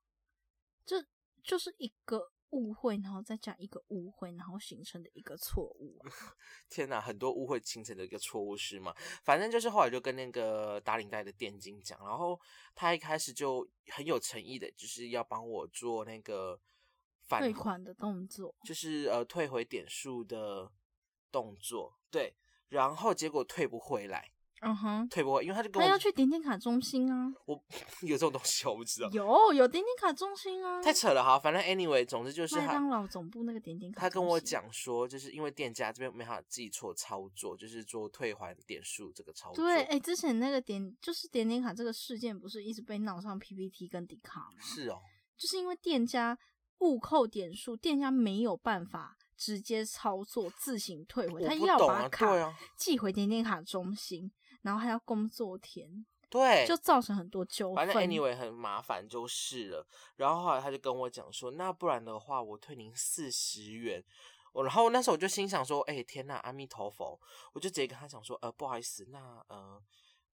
这就是一个误会，然后再加一个误会，然后形成的一个错误。
天哪，很多误会形成的一个错误是吗？反正就是后来就跟那个打领带的店经讲，然后他一开始就很有诚意的，就是要帮我做那个
退款的动作，
就是呃退回点数的。动作对，然后结果退不回来，嗯哼，退不回，因为他就跟
他要去点点卡中心啊。
我有这种东西，我不知道。
有有点点卡中心啊。
太扯了哈，反正 anyway，总之就是
麦当劳总部那个点点卡。
他跟我讲说，就是因为店家这边没法记错操作，就是做退还点数这个操作。
对，哎，之前那个点就是点点卡这个事件，不是一直被闹上 PPT 跟迪卡吗？
是哦，
就是因为店家误扣点数，店家没有办法。直接操作自行退回，他要把卡寄回点点卡中心，然后还要工作填，
对，
就造成很多纠纷。
反正 anyway 很麻烦就是了。然后后来他就跟我讲说，那不然的话我退您四十元。我然后那时候我就心想说，哎天呐，阿弥陀佛！我就直接跟他讲说，呃不好意思，那呃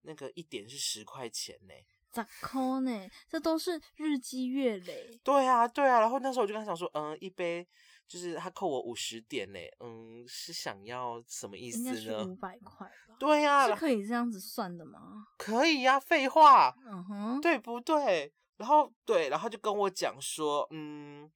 那个一点是十块钱呢，
咋扣呢？这都是日积月累。
对啊对啊。然后那时候我就跟他讲说，嗯一杯。就是他扣我五十点呢，嗯，是想要什么意思呢？
五 百块吧。
对呀，
是可以这样子算的吗？
可以呀，废话，嗯哼，对不对？然后对，然后就跟我讲说，嗯，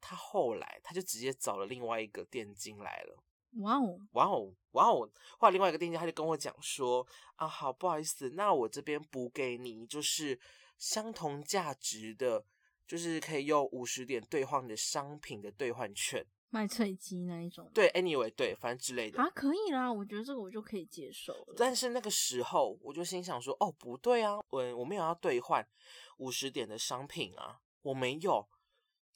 他后来他就直接找了另外一个店经来了。
哇哦，
哇哦，哇哦！后来另外一个店经他就跟我讲说，啊，好，不好意思，那我这边补给你，就是相同价值的。就是可以用五十点兑换的商品的兑换券，
卖脆鸡那一种。
对，anyway，对，反正之类的
啊，可以啦，我觉得这个我就可以接受了。
但是那个时候我就心想说，哦，不对啊，我我没有要兑换五十点的商品啊，我没有。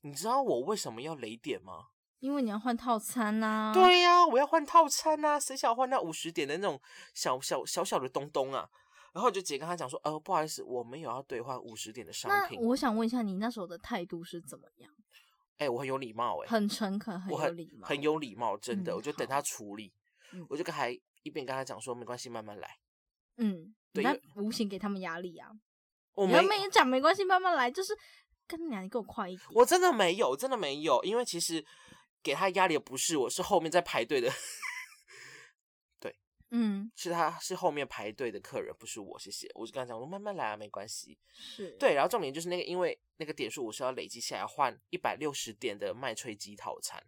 你知道我为什么要雷点吗？
因为你要换套餐呐。
对呀，我要换套餐呐，谁想换那五十点的那种小小小小的东东啊？然后我就直接跟他讲说，呃，不好意思，我们有要兑换五十点的商品。
那我想问一下，你那时候的态度是怎么样？
哎，我很有礼貌，哎，
很诚恳，很有礼貌，
很有礼貌，真的。我就等他处理，我就跟还一边跟他讲说，没关系，慢慢来。
嗯，
对，
无形给他们压力啊。
我没
讲没关系，慢慢来，就是跟你讲，你给我快一点。
我真的没有，真的没有，因为其实给他压力的不是我，是后面在排队的。对，
嗯，
是他是后面排队的客人，不是我。谢谢，我就跟他讲说慢慢来啊，没关系。
是
对，然后重点就是那个，因为那个点数我是要累积下来换一百六十点的麦脆鸡套餐。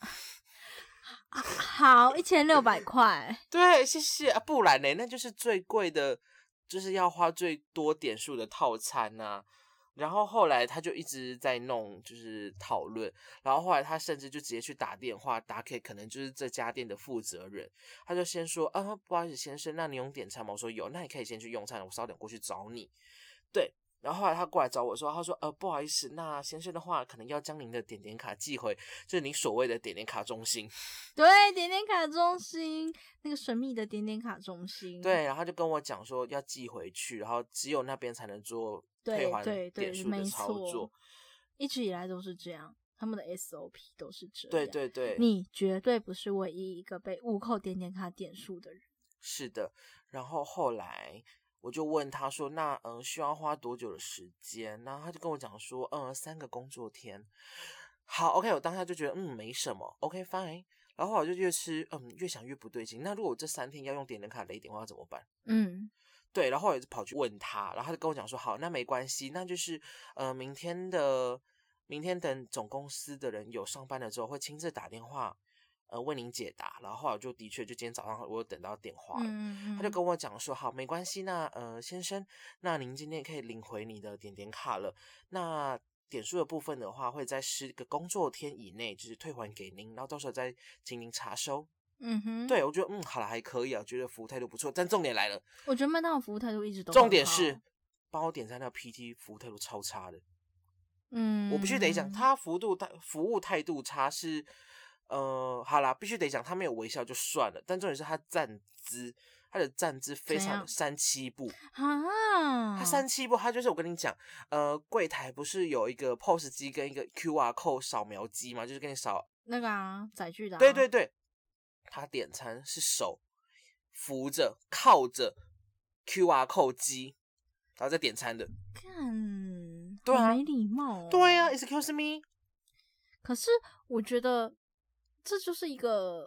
好，一千六百块。
对，谢谢啊，不然呢，那就是最贵的，就是要花最多点数的套餐呐。然后后来他就一直在弄，就是讨论。然后后来他甚至就直接去打电话打给可能就是这家店的负责人，他就先说：“啊，不好意思，先生，那你用点餐吗？”我说有，那你可以先去用餐，我稍等过去找你。对。然后后来他过来找我说：“他说，呃，不好意思，那先生的话可能要将您的点点卡寄回，就是您所谓的点点卡中心。
对，点点卡中心那个神秘的点点卡中心。
对，然后就跟我讲说要寄回去，然后只有那边才能做退还点数的操作。
一直以来都是这样，他们的 SOP 都是这样。
对对对，
你绝对不是唯一一个被误扣点点卡点数的人。
是的，然后后来。我就问他说：“那嗯，需要花多久的时间？”然后他就跟我讲说：“嗯，三个工作天。”好，OK，我当下就觉得嗯没什么，OK，fine。然后我就越吃嗯越想越不对劲。那如果我这三天要用点点卡雷点的话怎么办？
嗯，
对。然后我就跑去问他，然后他就跟我讲说：“好，那没关系，那就是呃明天的明天等总公司的人有上班了之后，会亲自打电话。”呃，为您解答，然后后来就的确，就今天早上我有等到电话了，他就跟我讲说，好，没关系，那呃，先生，那您今天可以领回你的点点卡了。那点数的部分的话，会在十个工作天以内，就是退还给您，然后到时候再请您查收。
嗯哼，
对我觉得，嗯，好了，还可以啊，觉得服务态度不错。但重点来了，
我觉得麦当劳服务态度一直都
重点是帮我点餐那个 PT 服务态度超差的。
嗯，
我必须得讲，他服务态服务态度差是。呃，好啦，必须得讲，他没有微笑就算了，但重点是他站姿，他的站姿非常三七步
啊，
他三七步，他就是我跟你讲，呃，柜台不是有一个 POS 机跟一个 QR code 扫描机吗？就是跟你扫
那个啊，载具的。
对对对，他点餐是手扶着靠着 QR code 机，然后再点餐的，
看，
对啊，
没礼貌，
对啊，Excuse me，
可是我觉得。这就是一个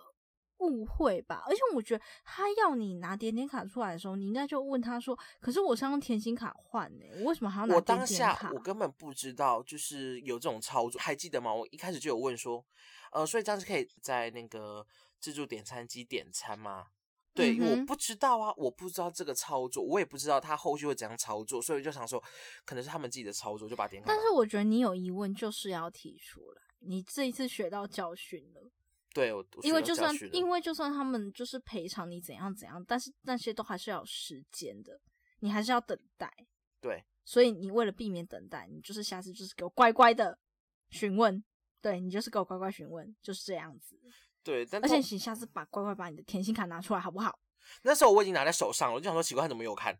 误会吧，而且我觉得他要你拿点点卡出来的时候，你应该就问他说：“可是我是用甜心卡换呢，我为什么还要拿点点
卡？”我根本不知道，就是有这种操作，还记得吗？我一开始就有问说：“呃，所以这样是可以在那个自助点餐机点餐吗？”对，因为我不知道啊，我不知道这个操作，我也不知道他后续会怎样操作，所以就想说，可能是他们自己的操作，就把点卡。
但是我觉得你有疑问就是要提出来，你这一次学到教训了。
对，
因为就算因为就算他们就是赔偿你怎样怎样，但是那些都还是要有时间的，你还是要等待。
对，
所以你为了避免等待，你就是下次就是给我乖乖的询问，对你就是给我乖乖询问，就是这样子。
对，
而且你下次把乖乖把你的甜心卡拿出来好不好？
那时候我已经拿在手上了，我就想说奇怪他怎么没有看？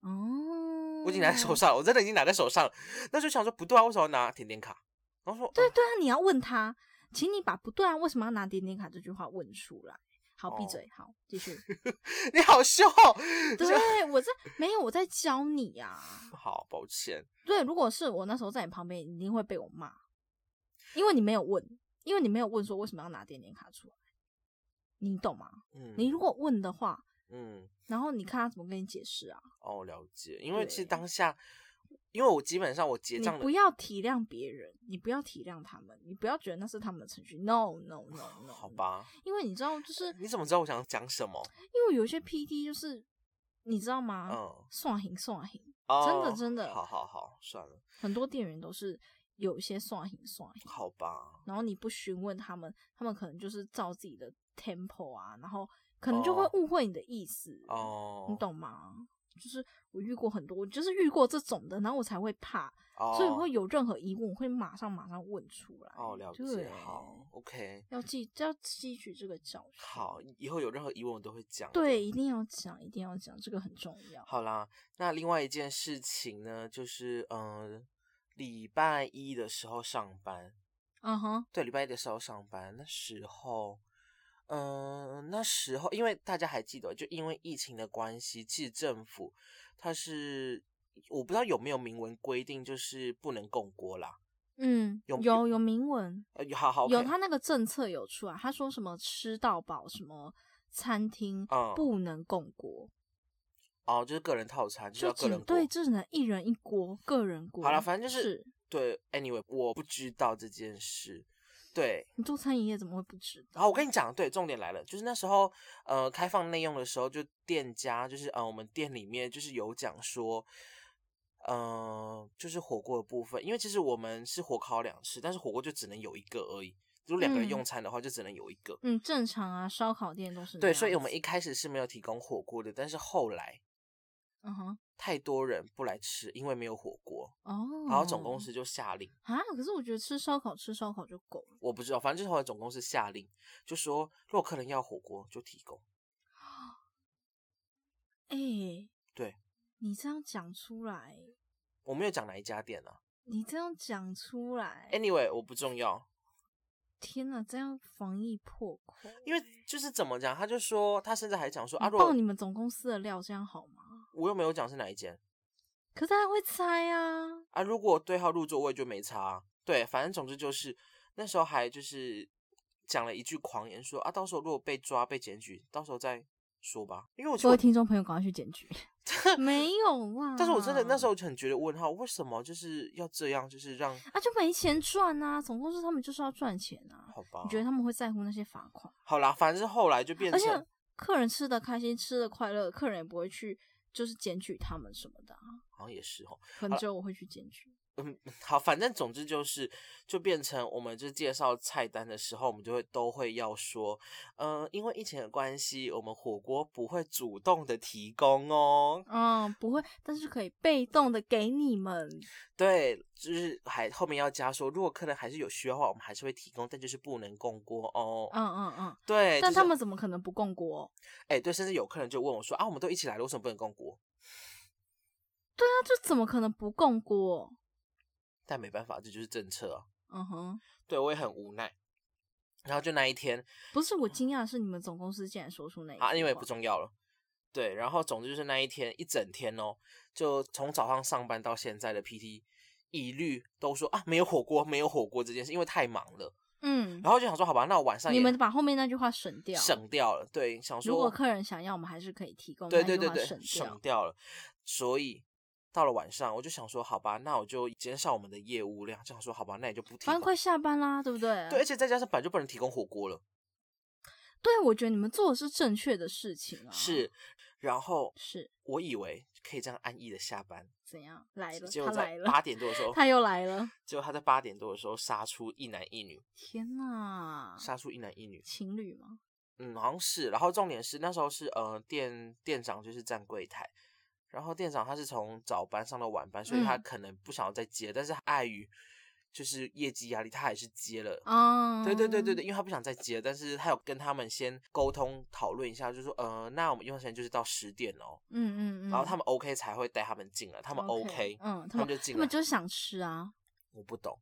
哦，
我已经拿在手上，我真的已经拿在手上了，那时候想说不对啊，为什么要拿甜点卡？然后说
对对啊，你要问他。请你把不对啊，为什么要拿点点卡这句话问出来？好，闭嘴，好，继续。
你好凶！
对我在没有我在教你呀。
好，抱歉。
对，如果是我那时候在你旁边，一定会被我骂，因为你没有问，因为你没有问说为什么要拿点点卡出来，你懂吗？嗯。你如果问的话，
嗯，
然后你看他怎么跟你解释啊？
哦，了解。因为其实当下。因为我基本上我结账，
你不要体谅别人，你不要体谅他们，你不要觉得那是他们的程序。No No No No，
好吧。
因为你知道，就是
你怎么知道我想讲什么？
因为有些 PT 就是你知道吗？
嗯，
算行算行，真的真的。
好好好，算了。
很多店员都是有一些算行算行，
好吧。
然后你不询问他们，他们可能就是照自己的 tempo 啊，然后可能就会误会你的意思。
哦，
你懂吗？就是我遇过很多，我就是遇过这种的，然后我才会怕，所以我会有任何疑问，我会马上马上问出来。
哦，了解，好，OK，
要记要吸取这个教训。
好，以后有任何疑问我都会讲。
对，一定要讲，一定要讲，这个很重要。
好啦，那另外一件事情呢，就是嗯，礼拜一的时候上班，
嗯哼，
对，礼拜一的时候上班那时候。嗯，那时候因为大家还记得，就因为疫情的关系，其实政府它是我不知道有没有明文规定，就是不能供锅啦。
嗯，有有有明文，
呃，好好
有他那个政策有出来，他说什么吃到饱，什么餐厅不能共锅。
哦，就是个人套餐，就要个人
对，就只能一人一锅，个人锅。
好了，反正就是对。Anyway，我不知道这件事。对，
你做餐饮业怎么会不知道？
然后我跟你讲，对，重点来了，就是那时候呃开放内用的时候，就店家就是呃我们店里面就是有讲说，嗯，就是火锅的部分，因为其实我们是火烤两次，但是火锅就只能有一个而已。如果两个人用餐的话，就只能有一个。
嗯，正常啊，烧烤店都是。
对，所以我们一开始是没有提供火锅的，但是后来。嗯哼，太多人不来吃，因为没有火锅哦。然后总公司就下令
啊，可是我觉得吃烧烤吃烧烤就够了。
我不知道，反正就是后来总公司下令，就说如果客人要火锅就提供。
哎，
对，
你这样讲出来，
我没有讲哪一家店啊。
你这样讲出来
，Anyway，我不重要。
天哪，这样防疫破口。
因为就是怎么讲，他就说他甚至还讲说啊，
报你们总公司的料，这样好吗？
我又没有讲是哪一间，
可是他会猜啊
啊！如果对号入座，我也就没差。对，反正总之就是那时候还就是讲了一句狂言，说啊，到时候如果被抓被检举，到时候再说吧。因为我
各位听众朋友赶快去检举，没有啊！
但是我真的那时候就很觉得问号，为什么就是要这样，就是让
啊就没钱赚啊？总公司他们就是要赚钱啊，
好吧？
你觉得他们会在乎那些罚款？
好啦，反正后来就变成，而
且客人吃的开心，吃的快乐，客人也不会去。就是检举他们什么的啊，
好像也是哦，
可能只有我会去检举。
嗯，好，反正总之就是，就变成我们就介绍菜单的时候，我们就会都会要说，嗯，因为疫情的关系，我们火锅不会主动的提供哦。
嗯，不会，但是可以被动的给你们。
对，就是还后面要加说，如果客人还是有需要的话，我们还是会提供，但就是不能供锅哦。
嗯嗯嗯，
对。
但他们怎么可能不供锅？
哎，对，甚至有客人就问我说，啊，我们都一起来了，为什么不能供锅？
对啊，这怎么可能不供锅？
但没办法，这就是政策啊。嗯哼，对我也很无奈。然后就那一天，
不是我惊讶，是你们总公司竟然说出那
啊，因为不重要了。对，然后总之就是那一天一整天哦，就从早上上班到现在的 PT 一律都说啊，没有火锅，没有火锅这件事，因为太忙了。嗯，然后就想说，好吧，那我晚上
你们把后面那句话省掉，
省掉了。对，想说
如果客人想要，我们还是可以提供。
对对对对，省掉了，所以。到了晚上，我就想说，好吧，那我就减少我们的业务量。这样说，好吧，那也就不提。
反正快下班啦，对不对？
对，而且再加上本来就不能提供火锅了。
对，我觉得你们做的是正确的事情啊。
是，然后
是
我以为可以这样安逸的下班。
怎样来了？
结
果在。
八点多的时候，
他又来了。
结果他在八点多的时候杀出一男一女。
天哪！
杀出一男一女，
情侣吗？
嗯，好像是。然后重点是那时候是呃店店长就是站柜台。然后店长他是从早班上到晚班，所以他可能不想要再接，但是碍于就是业绩压力，他还是接了。哦，对对对对对，因为他不想再接，但是他有跟他们先沟通讨论一下，就说呃，那我们用餐时间就是到十点哦。嗯嗯嗯。然后他们 OK 才会带他们进来，他们 OK，嗯，他们就进来。
他们就是想吃啊。
我不懂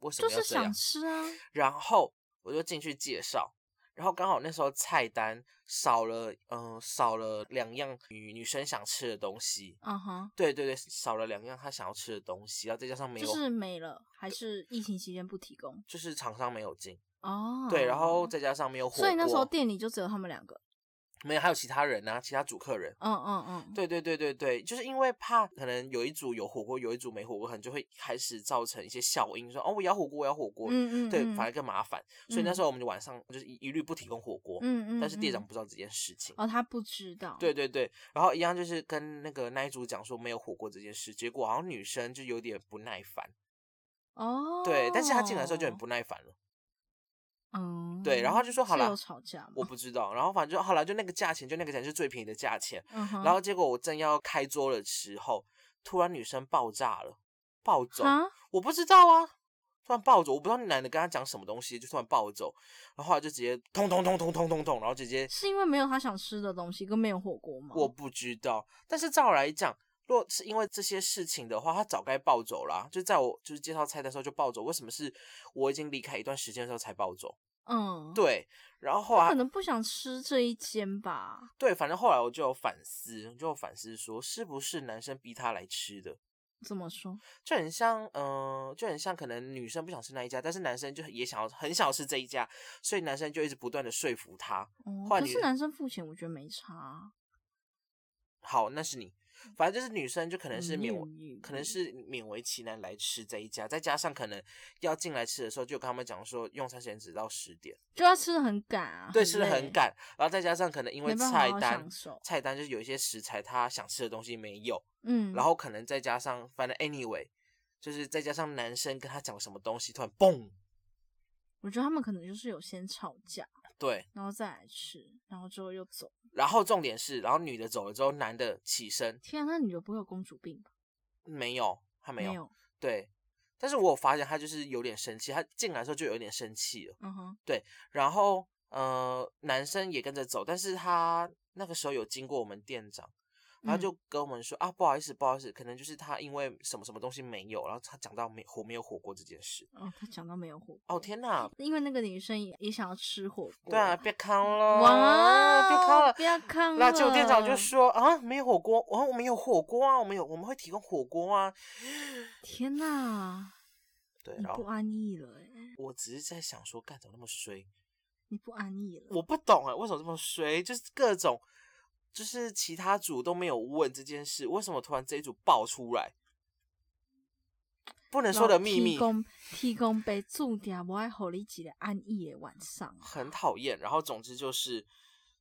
为什么
就是想吃啊。
然后我就进去介绍。然后刚好那时候菜单少了，嗯，少了两样女女生想吃的东西。嗯哼，对对对，少了两样她想要吃的东西，然后再加上没有，
就是没了，还是疫情期间不提供？
就是厂商没有进。哦，对，然后再加上没有火
锅，所以那时候店里就只有他们两个。
没有，还有其他人呢，其他主客人。嗯嗯嗯，对对对对对，就是因为怕可能有一组有火锅，有一组没火锅，可能就会开始造成一些效应，说哦，我要火锅，我要火锅。嗯嗯，对，反而更麻烦。所以那时候我们就晚上就是一律不提供火锅。嗯嗯，但是店长不知道这件事情。
哦，他不知道。
对对对，然后一样就是跟那个那一组讲说没有火锅这件事，结果好像女生就有点不耐烦。哦。对，但是他进来的时候就很不耐烦了。嗯，对，然后就说好了，
吵架
我不知道，然后反正就后来就那个价钱，就那个钱是最便宜的价钱。然后结果我正要开桌的时候，突然女生爆炸了，暴走，我不知道啊，突然暴走，我不知道你男的跟他讲什么东西，就突然暴走，然后后来就直接通通通通通通通，然后直接
是因为没有他想吃的东西，跟没有火锅吗？
我不知道，但是照来讲，若是因为这些事情的话，他早该暴走啦，就在我就是介绍菜的时候就暴走，为什么是我已经离开一段时间的时候才暴走？嗯，对，然后后来
可能不想吃这一间吧。
对，反正后来我就有反思，就有反思说，是不是男生逼他来吃的？
怎么说？
就很像，嗯，就很像，可能女生不想吃那一家，但是男生就也想要，很想要吃这一家，所以男生就一直不断的说服他。
可是男生付钱，我觉得没差。
好，那是你。反正就是女生就可能是勉，可能是勉为其难来吃这一家，再加上可能要进来吃的时候，就跟他们讲说用餐时间只到十点，
就要吃的很赶啊。
对，吃的很赶，然后再加上可能因为菜单，菜单就是有一些食材他想吃的东西没有，嗯，然后可能再加上反正 anyway，就是再加上男生跟他讲什么东西，突然嘣，
我觉得他们可能就是有先吵架。
对，
然后再来吃，然后之后又走。
然后重点是，然后女的走了之后，男的起身。
天啊，那女的不会有公主病吧？
没有，她没有。对，但是我有发现她就是有点生气，她进来的时候就有点生气了。嗯哼。对，然后呃，男生也跟着走，但是他那个时候有经过我们店长。他就跟我们说啊，不好意思，不好意思，可能就是他因为什么什么东西没有，然后他讲到没火没有火锅这件事。
哦，他讲到没有火
哦，天哪！
因为那个女生也也想要吃火锅。
对啊，别康了，哇，别康了，别康了。那酒店长就说啊，没有火锅，我我们有火锅啊，我们有我们会提供火锅啊。
天哪！
对，
你不安逸了哎。
我只是在想说，干怎么那么衰？
你不安逸了？
我不懂哎，为什么这么衰？就是各种。就是其他组都没有问这件事，为什么突然这一组爆出来？不能说的秘密。
提供提供被注定不爱和你几个安逸的晚上，
很讨厌。然后总之就是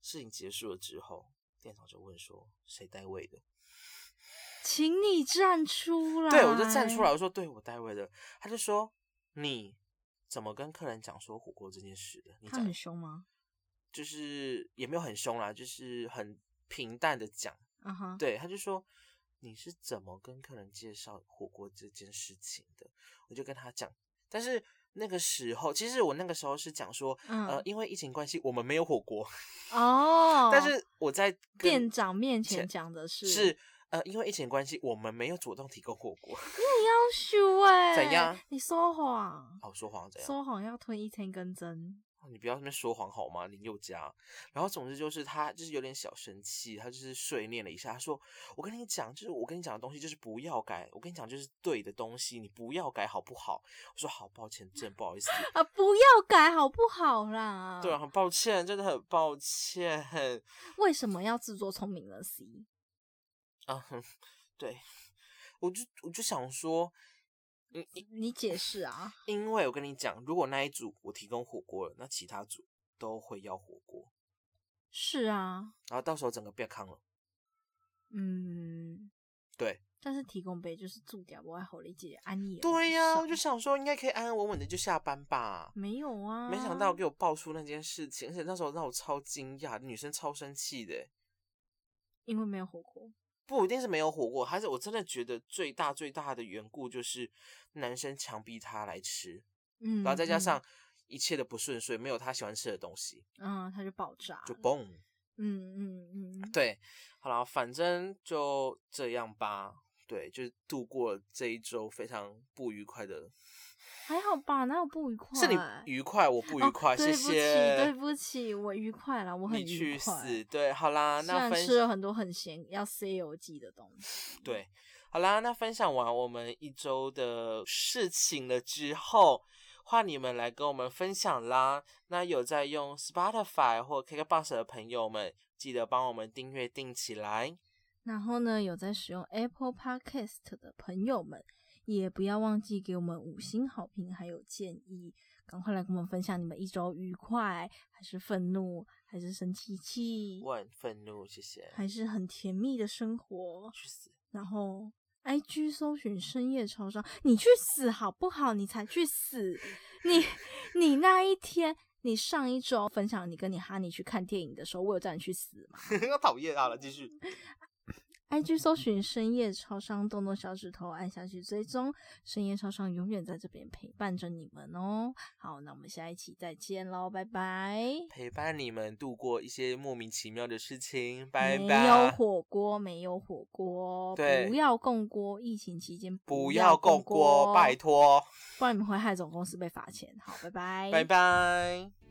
事情结束了之后，店长就问说：“谁带位的？”
请你站出来。
对，我就站出来，我说：“对我带位的。”他就说：“你怎么跟客人讲说火锅这件事的？”
你他很凶吗？
就是也没有很凶啦，就是很。平淡的讲，对，他就说你是怎么跟客人介绍火锅这件事情的？我就跟他讲，但是那个时候，其实我那个时候是讲说，呃，因为疫情关系，我们没有火锅 哦。但是我在
店长面前讲的是，
是呃，因为疫情关系，我们没有主动提供火锅。
你要修哎？
怎样？
你说谎？
哦，说谎怎样？
说谎要吞一千根针。
你不要那边说谎好吗，林宥嘉。然后总之就是他就是有点小生气，他就是碎念了一下，他说：“我跟你讲，就是我跟你讲的东西就是不要改，我跟你讲就是对的东西，你不要改好不好？”我说：“好抱歉，真不好意思
啊，不要改好不好啦？”
对啊，很抱歉，真的很抱歉。
为什么要自作聪明了？C
啊，对，我就我就想说。
你你解释啊？
因为我跟你讲，如果那一组我提供火锅了，那其他组都会要火锅。
是啊。
然后到时候整个变康了。嗯，对。
但是提供杯就是住掉，我爱好理解安逸。
对呀，我就想说应该可以安安稳稳的就下班吧。
没有啊。
没想到给我爆出那件事情，而且那时候让我超惊讶，女生超生气的。
因为没有火锅。
不一定是没有火锅，还是我真的觉得最大最大的缘故就是男生强逼他来吃，嗯，然后再加上。一切的不顺遂，没有他喜欢吃的东西，
嗯，他就爆炸，
就嘣，嗯嗯嗯，对，好了，反正就这样吧，对，就是度过这一周非常不愉快的。
还好吧，哪有不愉快？
是你愉快，我不愉快。谢谢，
对不起，我愉快了，我很愉
快。对，好啦，那分
吃了很多很咸要 C O G 的东西。
对，好啦，那分享完我们一周的事情了之后，换你们来跟我们分享啦。那有在用 Spotify 或 KKBox 的朋友们，记得帮我们订阅订起来。
然后呢，有在使用 Apple Podcast 的朋友们。也不要忘记给我们五星好评，还有建议，赶快来跟我们分享你们一周愉快，还是愤怒，还是生气气？
我很愤怒，谢谢。
还是很甜蜜的生活？
去死！
然后，I G 搜寻深夜超商，你去死好不好？你才去死！你 你那一天，你上一周分享你跟你哈尼去看电影的时候，我有叫你去死吗？
讨厌啊！了，继续。
IG 搜寻深夜超商，动动小指头按下去追踪。深夜超商永远在这边陪伴着你们哦。好，那我们下一期再见喽，拜拜。
陪伴你们度过一些莫名其妙的事情，拜拜。
没有火锅，没有火锅，
对，
不要共锅。疫情期间
不
要
共锅，拜托，
不然你们会害总公司被罚钱。好，拜拜，
拜拜。